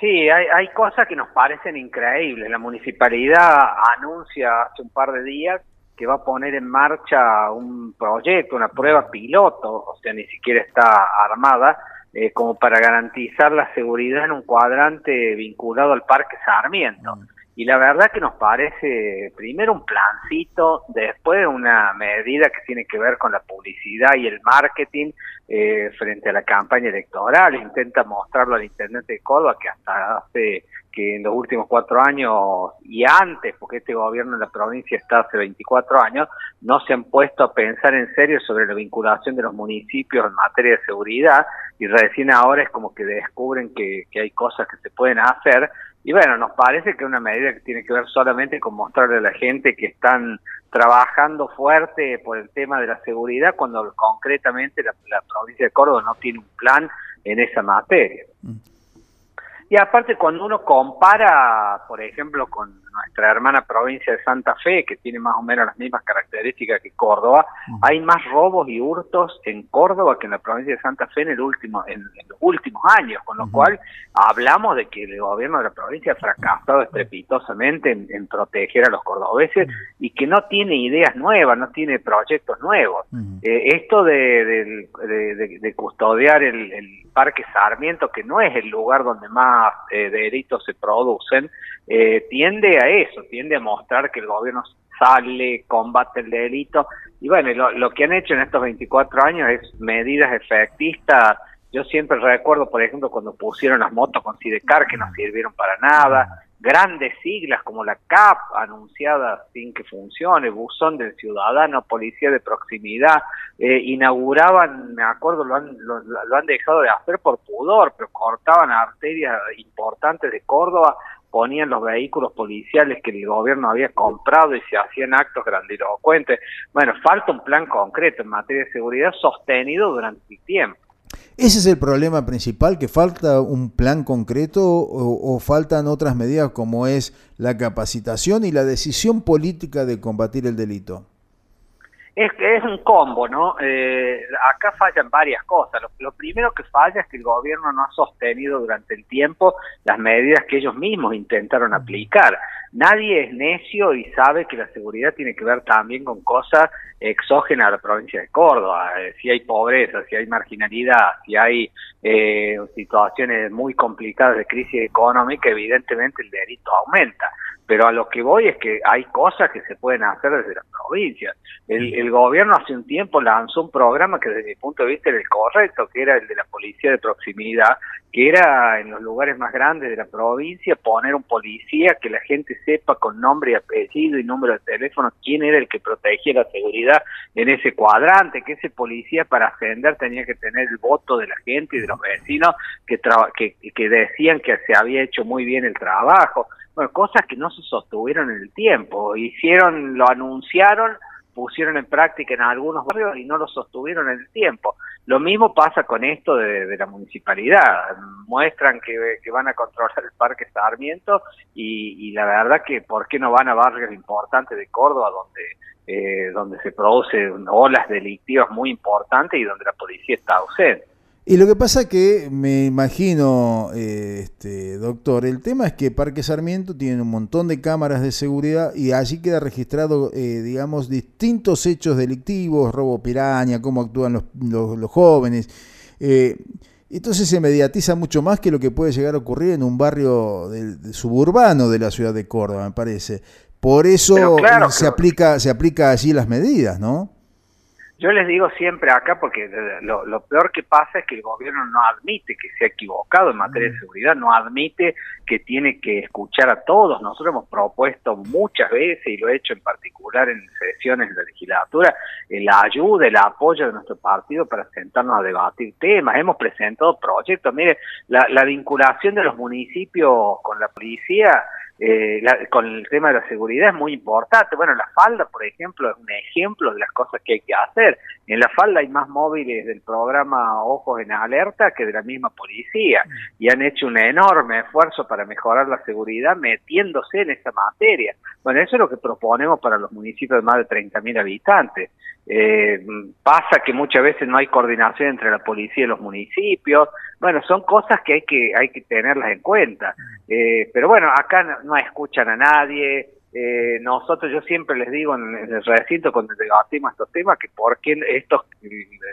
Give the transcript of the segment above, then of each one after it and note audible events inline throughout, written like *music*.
Sí, hay, hay cosas que nos parecen increíbles. La municipalidad anuncia hace un par de días que va a poner en marcha un proyecto, una prueba piloto, o sea, ni siquiera está armada, eh, como para garantizar la seguridad en un cuadrante vinculado al Parque Sarmiento. Mm. Y la verdad que nos parece primero un plancito, después una medida que tiene que ver con la publicidad y el marketing eh, frente a la campaña electoral. Intenta mostrarlo al intendente de Córdoba que hasta hace que en los últimos cuatro años y antes, porque este gobierno en la provincia está hace 24 años, no se han puesto a pensar en serio sobre la vinculación de los municipios en materia de seguridad y recién ahora es como que descubren que, que hay cosas que se pueden hacer y bueno, nos parece que es una medida que tiene que ver solamente con mostrarle a la gente que están trabajando fuerte por el tema de la seguridad cuando concretamente la, provincia de Córdoba no tiene un plan en esa materia. Mm. Y aparte cuando uno compara, por ejemplo, con nuestra hermana provincia de Santa Fe, que tiene más o menos las mismas características que Córdoba, hay más robos y hurtos en Córdoba que en la provincia de Santa Fe en el último en, los últimos años, con lo cual hablamos de que el gobierno de la provincia ha fracasado estrepitosamente en, proteger a los cordobeses y que no tiene ideas nuevas, no tiene proyectos nuevos. Eh, esto de, custodiar el, Parque Sarmiento, que no es el lugar donde más eh, delitos se producen, eh, tiende a eso, tiende a mostrar que el gobierno sale, combate el delito. Y bueno, lo, que han hecho en estos 24 años es medidas efectistas. Yo siempre recuerdo, por ejemplo, cuando pusieron las motos con Sidecar, que no sirvieron para nada. Grandes siglas como la CAP, anunciada sin que funcione, Buzón del Ciudadano, Policía de Proximidad, eh, inauguraban, me acuerdo, lo han, lo, lo han dejado de hacer por pudor, pero cortaban arterias importantes de Córdoba ponían los vehículos policiales que el gobierno había comprado y se hacían actos grandilocuentes. Bueno, falta un plan concreto en materia de seguridad sostenido durante el tiempo. ¿Ese es el problema principal, que falta un plan concreto o, o, faltan otras medidas como es la capacitación y la decisión política de combatir el delito? Es es un combo, ¿no? Eh, acá fallan varias cosas. Lo, primero que falla es que el gobierno no ha sostenido durante el tiempo las medidas que ellos mismos intentaron aplicar. Nadie es necio y sabe que la seguridad tiene que ver también con cosas exógenas a la provincia de Córdoba. Eh, si hay pobreza, si hay marginalidad, si hay eh, situaciones muy complicadas de crisis económica, evidentemente el delito aumenta pero a lo que voy es que hay cosas que se pueden hacer desde las provincias. El, gobierno hace un tiempo lanzó un programa que desde mi punto de vista era el correcto, que era el de la policía de proximidad, que era en los lugares más grandes de la provincia poner un policía que la gente sepa con nombre y apellido y número de teléfono quién era el que protegía la seguridad en ese cuadrante, que ese policía para ascender tenía que tener el voto de la gente y de los vecinos que, que, que decían que se había hecho muy bien el trabajo bueno, cosas que no se sostuvieron en el tiempo, hicieron, lo anunciaron, pusieron en práctica en algunos barrios y no lo sostuvieron en el tiempo. Lo mismo pasa con esto de, la municipalidad, muestran que, van a controlar el Parque Sarmiento y, y, la verdad que por qué no van a barrios importantes de Córdoba donde eh, donde se producen olas delictivas muy importantes y donde la policía está ausente. Y lo que pasa que me imagino, eh, este, doctor, el tema es que Parque Sarmiento tiene un montón de cámaras de seguridad y allí queda registrado, eh, digamos, distintos hechos delictivos, robo piraña, cómo actúan los, los, jóvenes. Eh, entonces se mediatiza mucho más que lo que puede llegar a ocurrir en un barrio suburbano de la ciudad de Córdoba, me parece. Por eso se, aplica, se aplica allí las medidas, ¿no? Yo les digo siempre acá, porque lo, peor que pasa es que el gobierno no admite que se ha equivocado en materia de mm. seguridad, no admite que tiene que escuchar a todos. Nosotros hemos propuesto muchas veces, y lo he hecho en particular en sesiones de la legislatura, la ayuda, el apoyo de nuestro partido para sentarnos a debatir temas. Hemos presentado proyectos. Mire, la, la vinculación de los municipios con la policía eh, con el tema de la seguridad es muy importante. Bueno, la falda, por ejemplo, es un ejemplo de las cosas que hay que hacer. En la falda hay más móviles del programa Ojos en Alerta que de la misma policía y han hecho un enorme esfuerzo para mejorar la seguridad metiéndose en esta materia. Bueno, eso es lo que proponemos para los municipios de más de 30.000 habitantes. Eh, pasa que muchas veces no hay coordinación entre la policía y los municipios. Bueno, son cosas que hay que hay que tenerlas en cuenta. Eh, pero bueno, acá no, escuchan a nadie. Eh, nosotros, yo siempre les digo en, el recinto cuando debatimos estos temas que por qué estos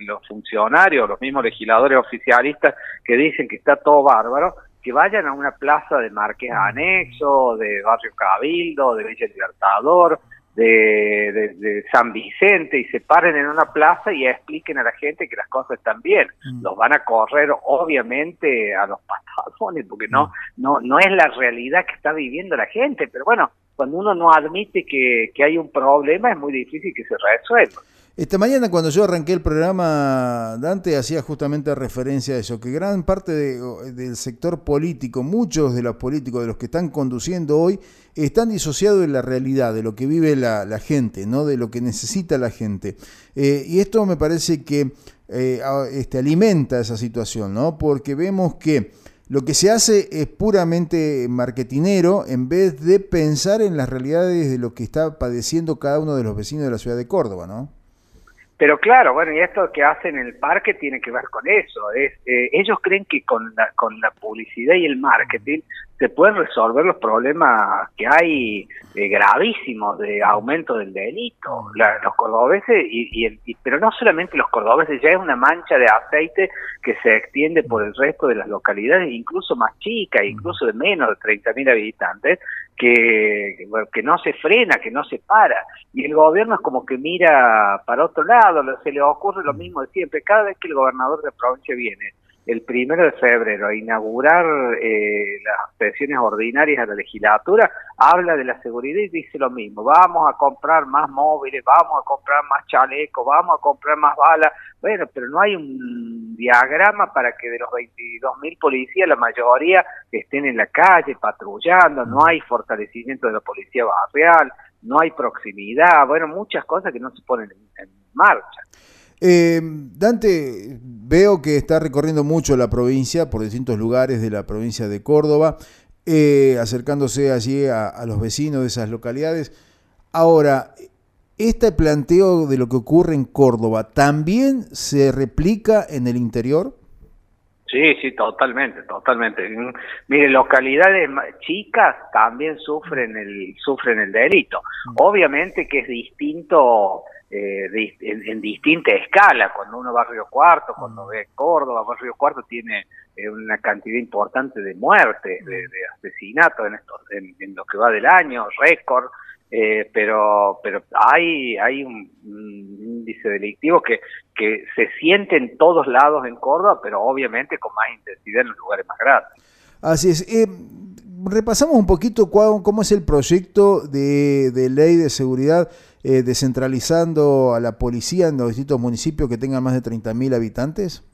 los funcionarios, los mismos legisladores oficialistas que dicen que está todo bárbaro, que vayan a una plaza de Marqués Anexo, de Barrio Cabildo, de Villa Libertador, de, San Vicente y se paren en una plaza y expliquen a la gente que las cosas están bien. Mm. Los van a correr obviamente a los patadones porque no, mm. no, no es la realidad que está viviendo la gente, pero bueno, cuando uno no admite que, que hay un problema es muy difícil que se resuelva. Esta mañana cuando yo arranqué el programa, Dante hacía justamente referencia a eso, que gran parte del sector político, muchos de los políticos, de los que están conduciendo hoy, están disociados de la realidad, de lo que vive la, gente, ¿no? de lo que necesita la gente. Eh, y esto me parece que eh, este, alimenta esa situación, ¿no? porque vemos que lo que se hace es puramente marketinero en vez de pensar en las realidades de lo que está padeciendo cada uno de los vecinos de la ciudad de Córdoba, ¿no? Pero claro, bueno, y esto que hacen en el parque tiene que ver con eso. Es, eh, ellos creen que con la, con la publicidad y el marketing se pueden resolver los problemas que hay eh, gravísimos de aumento del delito. los cordobeses, y, y, pero no solamente los cordobeses, ya es una mancha de aceite que se extiende por el resto de las localidades, incluso más chicas, incluso de menos de 30.000 habitantes, que, que no se frena, que no se para. Y el gobierno es como que mira para otro lado, se le ocurre lo mismo de siempre. Cada vez que el gobernador de la provincia viene el primero de febrero a inaugurar eh, las sesiones ordinarias a la legislatura, habla de la seguridad y dice lo mismo, vamos a comprar más móviles, vamos a comprar más chalecos, vamos a comprar más balas, bueno, pero no hay un diagrama para que de los 22 mil policías la mayoría estén en la calle patrullando, no hay fortalecimiento de la policía barrial, no hay proximidad, bueno, muchas cosas que no se ponen en marcha. Eh, Dante, veo que está recorriendo mucho la provincia, por distintos lugares de la provincia de Córdoba, eh, acercándose allí a, los vecinos de esas localidades. Ahora, ¿este planteo de lo que ocurre en Córdoba también se replica en el interior? Sí, sí, totalmente, totalmente. Mire, localidades chicas también sufren el sufren el delito. Mm. Obviamente que es distinto eh, en, distinta escala. Cuando uno va a Río Cuarto, cuando ve Córdoba, Río Cuarto tiene eh, una cantidad importante de muertes, de, asesinatos en, esto, en, lo que va del año, récord. Eh, pero pero hay hay un, índice delictivo que que se siente en todos lados en Córdoba, pero obviamente con más intensidad en los lugares más grandes. Así es. repasamos un poquito cómo es el proyecto de, de ley de seguridad eh, descentralizando a la policía en los distintos municipios que tengan más de 30.000 habitantes?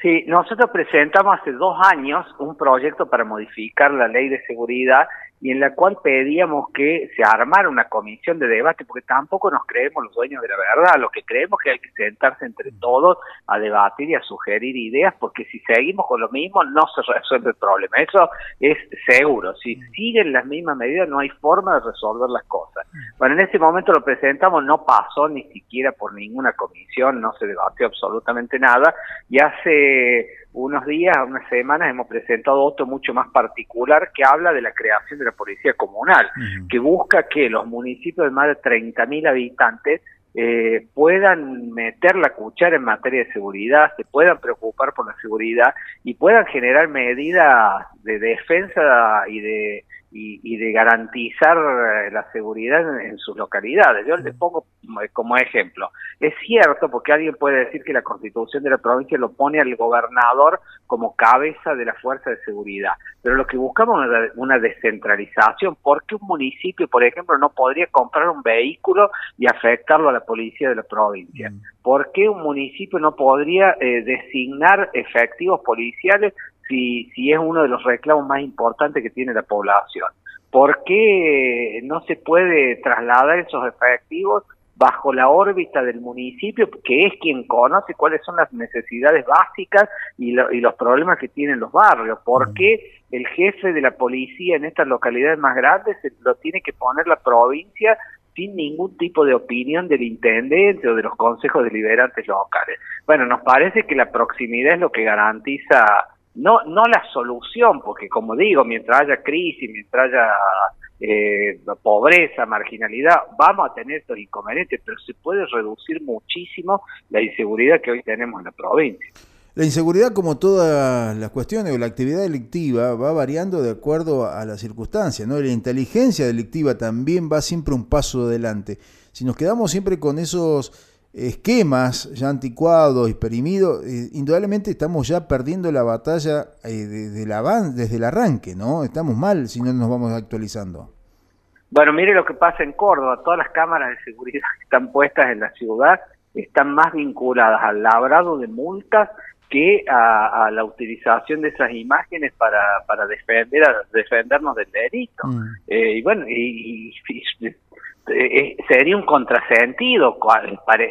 Sí, nosotros presentamos hace dos años un proyecto para modificar la ley de seguridad y en la cual pedíamos que se armara una comisión de debate, porque tampoco nos creemos los dueños de la verdad, lo que creemos que hay que sentarse entre todos a debatir y a sugerir ideas, porque si seguimos con lo mismo no se resuelve el problema, eso es seguro, si siguen las mismas medidas no hay forma de resolver las cosas. Bueno, en ese momento lo presentamos, no pasó ni siquiera por ninguna comisión, no se debatió absolutamente nada, y hace unos días, unas semanas, hemos presentado otro mucho más particular que habla de la creación de la policía comunal, que busca que los municipios de más de 30.000 habitantes eh, puedan meter la cuchara en materia de seguridad, se puedan preocupar por la seguridad y puedan generar medidas de defensa y de y, de garantizar eh, la seguridad en, sus localidades. Yo les pongo como ejemplo. Es cierto, porque alguien puede decir que la constitución de la provincia lo pone al gobernador como cabeza de la fuerza de seguridad, pero lo que buscamos es una descentralización. ¿Por qué un municipio, por ejemplo, no podría comprar un vehículo y afectarlo a la policía de la provincia? Mm. ¿Por qué un municipio no podría eh, designar efectivos policiales si, si es uno de los reclamos más importantes que tiene la población. ¿Por qué no se puede trasladar esos efectivos bajo la órbita del municipio, que es quien conoce cuáles son las necesidades básicas y, los problemas que tienen los barrios. ¿Por qué el jefe de la policía en estas localidades más grandes lo tiene que poner la provincia sin ningún tipo de opinión del intendente o de los consejos deliberantes locales? Bueno, nos parece que la proximidad es lo que garantiza no no la solución, porque como digo, mientras haya crisis, mientras haya eh, pobreza, marginalidad, vamos a tener estos inconvenientes, pero se puede reducir muchísimo la inseguridad que hoy tenemos en la provincia. La inseguridad, como todas las cuestiones o la actividad delictiva, va variando de acuerdo a las circunstancias, ¿no? La inteligencia delictiva también va siempre un paso adelante. Si nos quedamos siempre con esos esquemas ya anticuados y perimidos, eh, indudablemente estamos ya perdiendo la batalla eh, desde, el desde el arranque, ¿no? Estamos mal si no nos vamos actualizando. Bueno, mire lo que pasa en Córdoba, todas las cámaras de seguridad que están puestas en la ciudad están más vinculadas al labrado de multas que a, la utilización de esas imágenes para, para defender defendernos del delito. Mm. Eh, y bueno, y, eh, sería un contrasentido,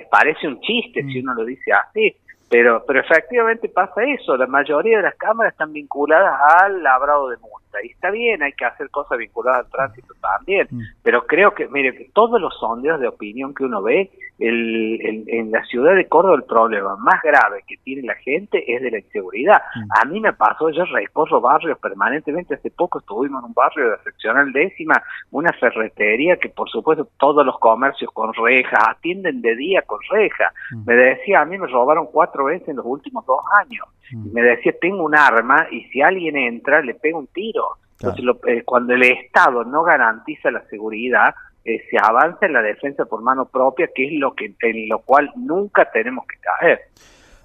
parece un chiste si mm. uno lo dice así, pero, pero efectivamente pasa eso, la mayoría de las cámaras están vinculadas al labrado de multa, y está bien, hay que hacer cosas vinculadas al tránsito también, mm. pero creo que, mire, todos los sondeos de opinión que uno ve el, en la ciudad de Córdoba el problema más grave que tiene la gente es de la inseguridad. Mm. A mí me pasó, yo recorro barrios permanentemente, hace poco estuvimos en un barrio de la seccional décima, una ferretería que por supuesto todos los comercios con rejas, atienden de día con rejas. Mm. Me decía, a mí me robaron cuatro veces en los últimos dos años. Mm. me decía, tengo un arma y si alguien entra le pego un tiro. Entonces, eh, cuando el Estado no garantiza la seguridad, eh, se avanza en la defensa por mano propia, que es lo que en lo cual nunca tenemos que caer.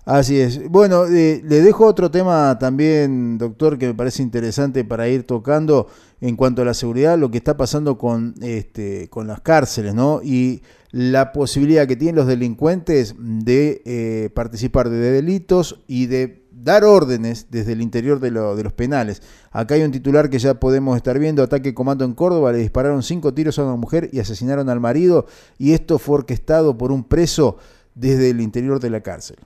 Así es. Bueno, eh, le dejo otro tema también, doctor, que me parece interesante para ir tocando en cuanto a la seguridad, lo que está pasando con, este, con las cárceles, ¿no? Y la posibilidad que tienen los delincuentes de eh, participar de delitos y de dar órdenes desde el interior de, de, los penales. Acá hay un titular que ya podemos estar viendo, ataque comando en Córdoba, le dispararon cinco tiros a una mujer y asesinaron al marido y esto fue orquestado por un preso desde el interior de la cárcel.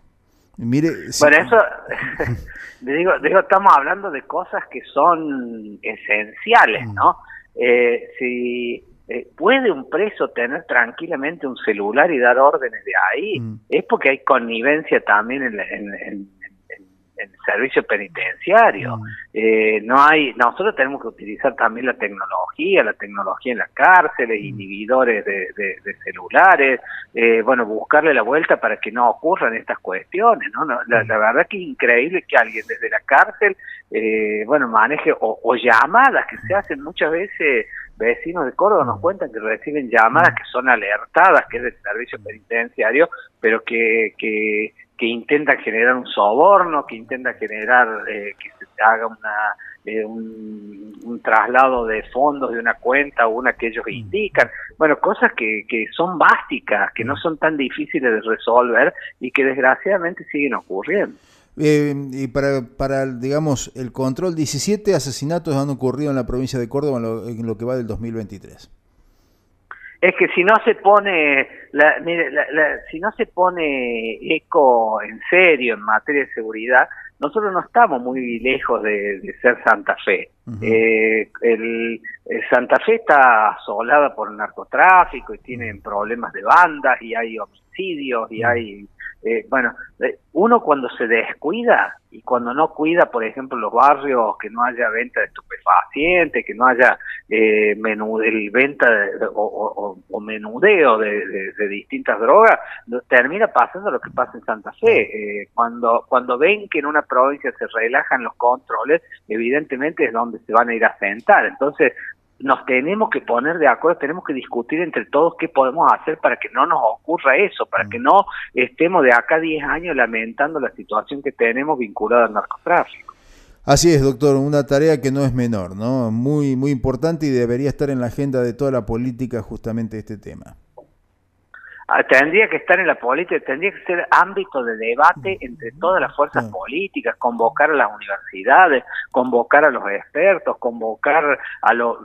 Mire, bueno, eso, *laughs* digo, digo, estamos hablando de cosas que son esenciales, mm. ¿no? Eh, si eh, puede un preso tener tranquilamente un celular y dar órdenes de ahí, mm. es porque hay connivencia también en, en, el servicio penitenciario. Mm. Eh, no hay, nosotros tenemos que utilizar también la tecnología, la tecnología en las cárceles, mm. inhibidores de, celulares, eh, bueno, buscarle la vuelta para que no ocurran estas cuestiones, ¿no? la, verdad que es increíble que alguien desde la cárcel, bueno, maneje o llamadas que se hacen muchas veces vecinos de Córdoba nos mm. cuentan que reciben llamadas mm. que son alertadas, que es del servicio penitenciario, pero que, que, que intentan generar un soborno, que intentan generar eh, que se haga una, eh, un, un, traslado de fondos de una cuenta o una que ellos mm. indican. Bueno, cosas que, que son básicas, que no son tan difíciles de resolver y que desgraciadamente siguen ocurriendo. Eh, y para, para, digamos, el control, 17 asesinatos han ocurrido en la provincia de Córdoba en lo, que va del 2023. Es que si no se pone, la, si no se pone eco en serio en materia de seguridad, nosotros no estamos muy lejos de, ser Santa Fe. Eh, el, Santa Fe está asolada por el narcotráfico y tienen problemas de bandas y hay homicidios y hay eh, bueno, eh, uno cuando se descuida y cuando no cuida, por ejemplo, los barrios, que no haya venta de estupefacientes, que no haya eh, menú, el venta o, menudeo de, distintas drogas, termina pasando lo que pasa en Santa Fe. Eh, cuando, cuando ven que en una provincia se relajan los controles, evidentemente es donde se van a ir a sentar. Entonces, nos tenemos que poner de acuerdo, tenemos que discutir entre todos qué podemos hacer para que no nos ocurra eso, para que no estemos de acá 10 años lamentando la situación que tenemos vinculada al narcotráfico. Así es, doctor, una tarea que no es menor, ¿no? Muy, muy importante y debería estar en la agenda de toda la política justamente este tema. Ah, tendría que estar en la política, tendría que ser ámbito de debate entre todas las fuerzas políticas, convocar a las universidades, convocar a los expertos, convocar a los...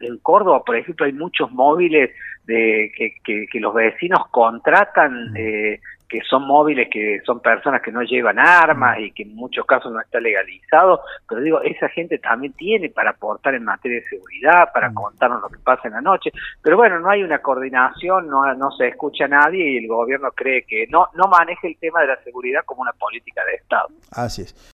En Córdoba, por ejemplo, hay muchos móviles de que, que, los vecinos contratan eh, que son móviles, que son personas que no llevan armas y que en muchos casos no está legalizado, pero digo, esa gente también tiene para aportar en materia de seguridad, para contarnos lo que pasa en la noche, pero bueno, no hay una coordinación, no, no se escucha a nadie y el gobierno cree que no, no maneja el tema de la seguridad como una política de Estado. Así es.